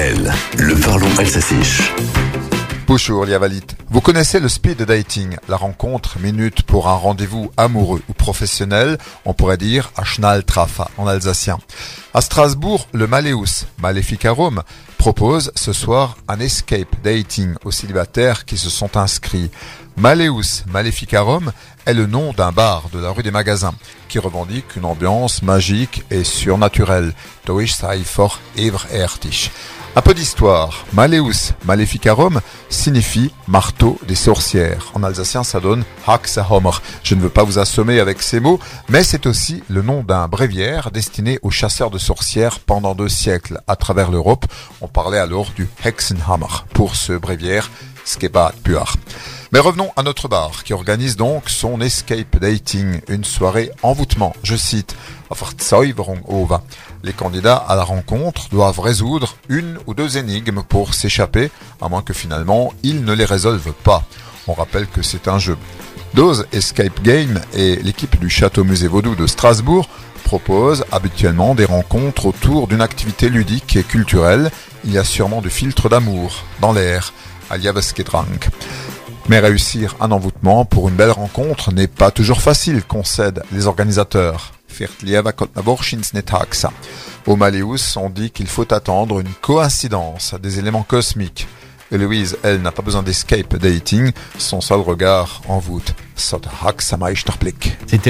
Le parlons alsacien. Bonjour Liavalit. Vous connaissez le speed dating, la rencontre minute pour un rendez-vous amoureux ou professionnel, on pourrait dire à Schnalltrafa en alsacien. À Strasbourg, le Maléus, Rome, propose ce soir un escape dating aux célibataires qui se sont inscrits. Maleus Maleficarum est le nom d'un bar de la rue des Magasins qui revendique une ambiance magique et surnaturelle. for un peu d'histoire. Maleus Maleficarum signifie marteau des sorcières. En alsacien, ça donne Haxahomer. Je ne veux pas vous assommer avec ces mots, mais c'est aussi le nom d'un bréviaire destiné aux chasseurs de sorcières pendant deux siècles à travers l'Europe. On parlait alors du Hexenhammer pour ce bréviaire Skebat Puar. Mais revenons à notre bar, qui organise donc son escape dating, une soirée envoûtement. Je cite, les candidats à la rencontre doivent résoudre une ou deux énigmes pour s'échapper, à moins que finalement ils ne les résolvent pas. On rappelle que c'est un jeu. Dose Escape Game et l'équipe du Château Musée Vaudou de Strasbourg proposent habituellement des rencontres autour d'une activité ludique et culturelle. Il y a sûrement du filtre d'amour dans l'air, Aliaveskedrang. Mais réussir un envoûtement pour une belle rencontre n'est pas toujours facile, concèdent les organisateurs. Au Maléus, on dit qu'il faut attendre une coïncidence, des éléments cosmiques. Et Louise, elle, n'a pas besoin d'escape dating, son seul regard envoûte. C'était